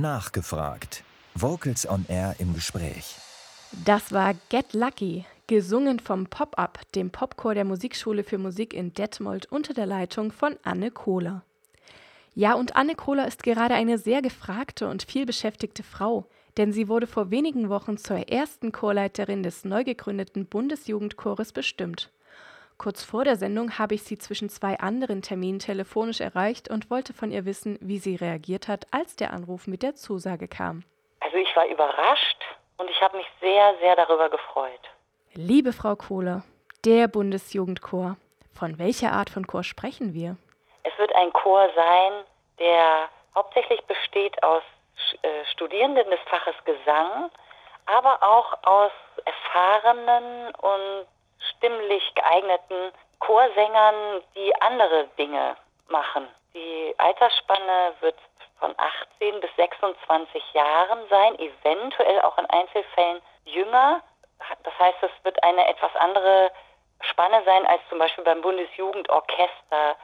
Nachgefragt. Vocals on Air im Gespräch. Das war Get Lucky, gesungen vom Pop-Up, dem Popchor der Musikschule für Musik in Detmold unter der Leitung von Anne Kohler. Ja, und Anne Kohler ist gerade eine sehr gefragte und vielbeschäftigte Frau, denn sie wurde vor wenigen Wochen zur ersten Chorleiterin des neu gegründeten Bundesjugendchores bestimmt. Kurz vor der Sendung habe ich sie zwischen zwei anderen Terminen telefonisch erreicht und wollte von ihr wissen, wie sie reagiert hat, als der Anruf mit der Zusage kam. Also ich war überrascht und ich habe mich sehr, sehr darüber gefreut. Liebe Frau Kohler, der Bundesjugendchor, von welcher Art von Chor sprechen wir? Es wird ein Chor sein, der hauptsächlich besteht aus äh, Studierenden des Faches Gesang, aber auch aus erfahrenen und stimmlich geeigneten Chorsängern, die andere Dinge machen. Die Altersspanne wird von 18 bis 26 Jahren sein, eventuell auch in Einzelfällen jünger. Das heißt, es wird eine etwas andere Spanne sein als zum Beispiel beim Bundesjugendorchester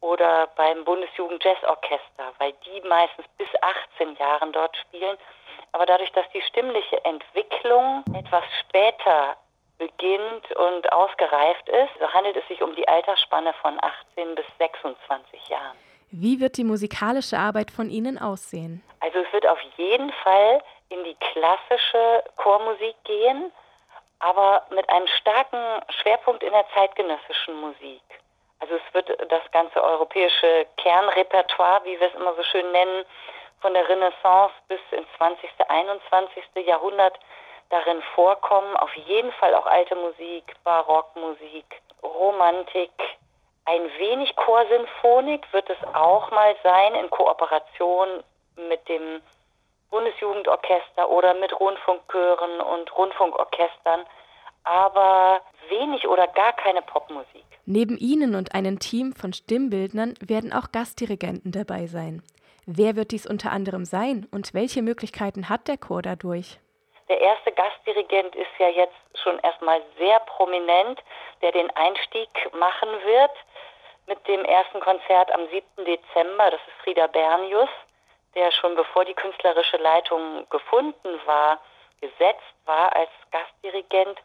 oder beim Bundesjugendjazzorchester, weil die meistens bis 18 Jahren dort spielen. Aber dadurch, dass die stimmliche Entwicklung etwas später beginnt und ausgereift ist, so handelt es sich um die Altersspanne von 18 bis 26 Jahren. Wie wird die musikalische Arbeit von Ihnen aussehen? Also es wird auf jeden Fall in die klassische Chormusik gehen, aber mit einem starken Schwerpunkt in der zeitgenössischen Musik. Also es wird das ganze europäische Kernrepertoire, wie wir es immer so schön nennen, von der Renaissance bis ins 20., 21. Jahrhundert darin vorkommen. Auf jeden Fall auch alte Musik, Barockmusik, Romantik. Ein wenig Chorsinfonik wird es auch mal sein in Kooperation mit dem Bundesjugendorchester oder mit Rundfunkchören und Rundfunkorchestern, aber wenig oder gar keine Popmusik. Neben Ihnen und einem Team von Stimmbildnern werden auch Gastdirigenten dabei sein. Wer wird dies unter anderem sein und welche Möglichkeiten hat der Chor dadurch? Der erste Gastdirigent ist ja jetzt schon erstmal sehr prominent, der den Einstieg machen wird mit dem ersten Konzert am 7. Dezember. Das ist Frieda Bernius, der schon bevor die künstlerische Leitung gefunden war, gesetzt war als Gastdirigent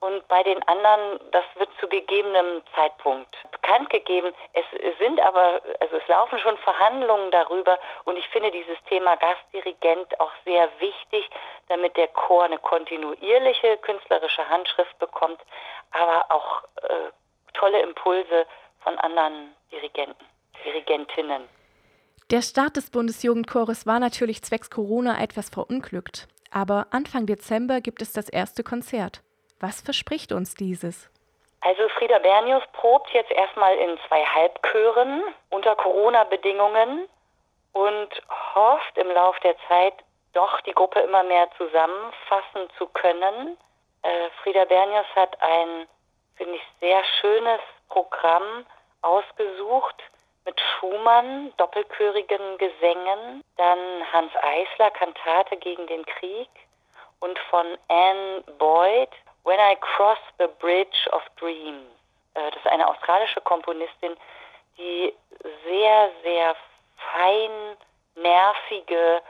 und bei den anderen, das wird zu gegebenem Zeitpunkt bekannt gegeben. Es sind aber, also es laufen schon Verhandlungen darüber und ich finde dieses Thema Gastdirigent auch sehr wichtig, damit der Chor eine kontinuierliche künstlerische Handschrift bekommt, aber auch äh, tolle Impulse von anderen Dirigenten, Dirigentinnen. Der Start des Bundesjugendchores war natürlich zwecks Corona etwas verunglückt. Aber Anfang Dezember gibt es das erste Konzert. Was verspricht uns dieses? Also Frieda Bernius probt jetzt erstmal in zwei Halbchören unter Corona-Bedingungen und hofft im Lauf der Zeit doch die Gruppe immer mehr zusammenfassen zu können. Äh, Frieda Bernius hat ein, finde ich, sehr schönes Programm ausgesucht mit Schumann, doppelchörigen Gesängen, dann Hans Eisler, Kantate gegen den Krieg und von Anne Boyd When I Cross the Bridge of Dreams. Äh, das ist eine australische Komponistin, die sehr, sehr fein, nervige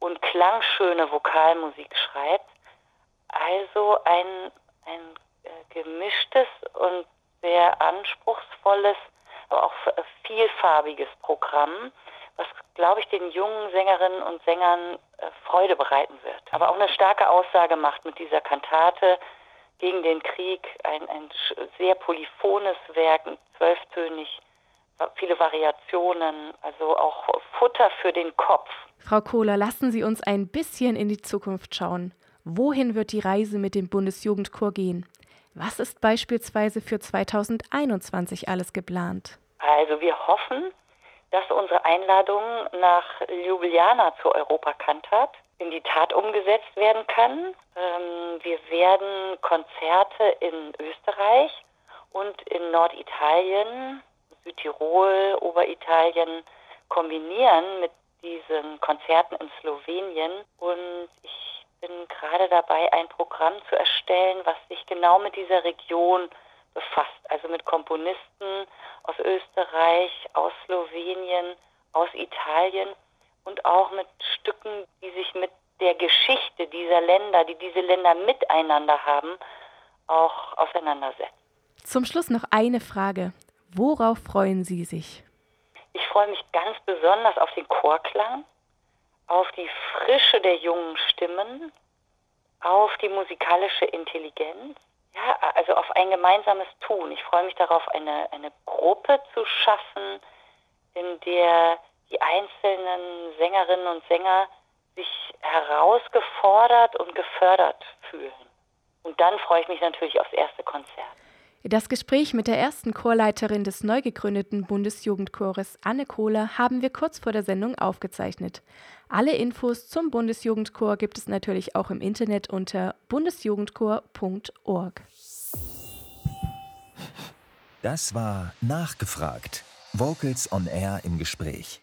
und klangschöne Vokalmusik schreibt. Also ein, ein äh, gemischtes und sehr anspruchsvolles, aber auch vielfarbiges Programm, was, glaube ich, den jungen Sängerinnen und Sängern äh, Freude bereiten wird. Aber auch eine starke Aussage macht mit dieser Kantate, gegen den Krieg, ein, ein sehr polyphones Werk, zwölftönig, viele Variationen, also auch Futter für den Kopf. Frau Kohler, lassen Sie uns ein bisschen in die Zukunft schauen. Wohin wird die Reise mit dem Bundesjugendchor gehen? Was ist beispielsweise für 2021 alles geplant? Also wir hoffen, unsere Einladung nach Ljubljana zur Europakantat in die Tat umgesetzt werden kann. Ähm, wir werden Konzerte in Österreich und in Norditalien, Südtirol, Oberitalien kombinieren mit diesen Konzerten in Slowenien. Und ich bin gerade dabei, ein Programm zu erstellen, was sich genau mit dieser Region befasst. Also mit Komponisten aus Österreich, aus Slowenien, aus Italien und auch mit Stücken, die sich mit der Geschichte dieser Länder, die diese Länder miteinander haben, auch auseinandersetzen. Zum Schluss noch eine Frage. Worauf freuen Sie sich? Ich freue mich ganz besonders auf den Chorklang, auf die Frische der jungen Stimmen, auf die musikalische Intelligenz, ja, also auf ein gemeinsames Tun. Ich freue mich darauf, eine, eine Gruppe zu schaffen, in der die einzelnen Sängerinnen und Sänger sich herausgefordert und gefördert fühlen. Und dann freue ich mich natürlich aufs erste Konzert. Das Gespräch mit der ersten Chorleiterin des neu gegründeten Bundesjugendchores Anne Kohler haben wir kurz vor der Sendung aufgezeichnet. Alle Infos zum Bundesjugendchor gibt es natürlich auch im Internet unter bundesjugendchor.org. Das war Nachgefragt. Vocals on Air im Gespräch.